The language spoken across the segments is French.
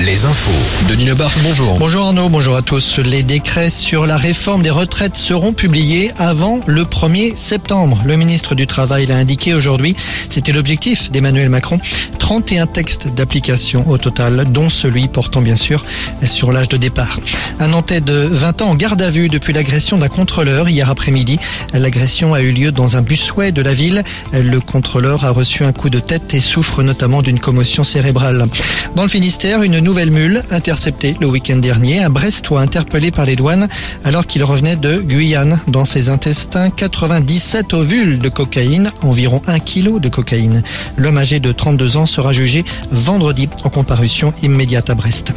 les infos. Denis Lebars, bonjour. Bonjour Arnaud, bonjour à tous. Les décrets sur la réforme des retraites seront publiés avant le 1er septembre. Le ministre du Travail l'a indiqué aujourd'hui. C'était l'objectif d'Emmanuel Macron. 31 textes d'application au total, dont celui portant bien sûr sur l'âge de départ. Un Nantais de 20 ans en garde à vue depuis l'agression d'un contrôleur hier après-midi. L'agression a eu lieu dans un busway de la ville. Le contrôleur a reçu un coup de tête et souffre notamment d'une commotion cérébrale. Dans le Finistère, une nouvelle mule interceptée le week-end dernier. Un Brestois interpellé par les douanes alors qu'il revenait de Guyane. Dans ses intestins, 97 ovules de cocaïne, environ 1 kg de cocaïne. L'homme âgé de 32 ans sera jugé vendredi en comparution immédiate à Brest.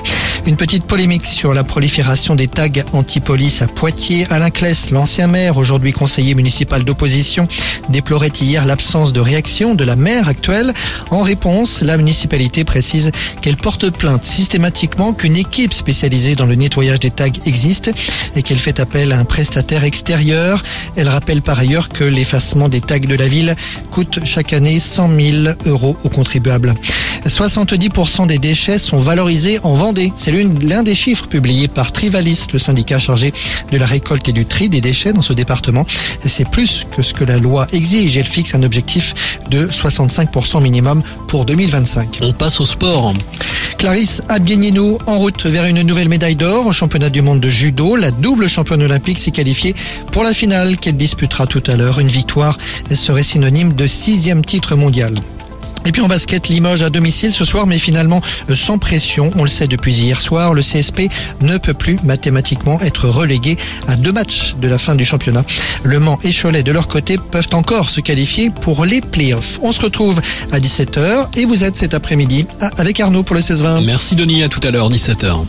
Une petite polémique sur la prolifération des tags anti-police à Poitiers. Alain Claes, l'ancien maire, aujourd'hui conseiller municipal d'opposition, déplorait hier l'absence de réaction de la maire actuelle. En réponse, la municipalité précise qu'elle porte plainte systématiquement qu'une équipe spécialisée dans le nettoyage des tags existe et qu'elle fait appel à un prestataire extérieur. Elle rappelle par ailleurs que l'effacement des tags de la ville coûte chaque année 100 000 euros aux contribuables. 70% des déchets sont valorisés en Vendée. C'est l'un des chiffres publiés par Trivalis, le syndicat chargé de la récolte et du tri des déchets dans ce département. C'est plus que ce que la loi exige. Elle fixe un objectif de 65% minimum pour 2025. On passe au sport. Clarisse Abienino en route vers une nouvelle médaille d'or au championnat du monde de judo. La double championne olympique s'est qualifiée pour la finale qu'elle disputera tout à l'heure. Une victoire serait synonyme de sixième titre mondial. Et puis en basket, Limoges à domicile ce soir, mais finalement euh, sans pression. On le sait depuis hier soir, le CSP ne peut plus mathématiquement être relégué à deux matchs de la fin du championnat. Le Mans et Cholet de leur côté peuvent encore se qualifier pour les playoffs. On se retrouve à 17h et vous êtes cet après-midi avec Arnaud pour le 16-20. Merci Denis, à tout à l'heure, 17h.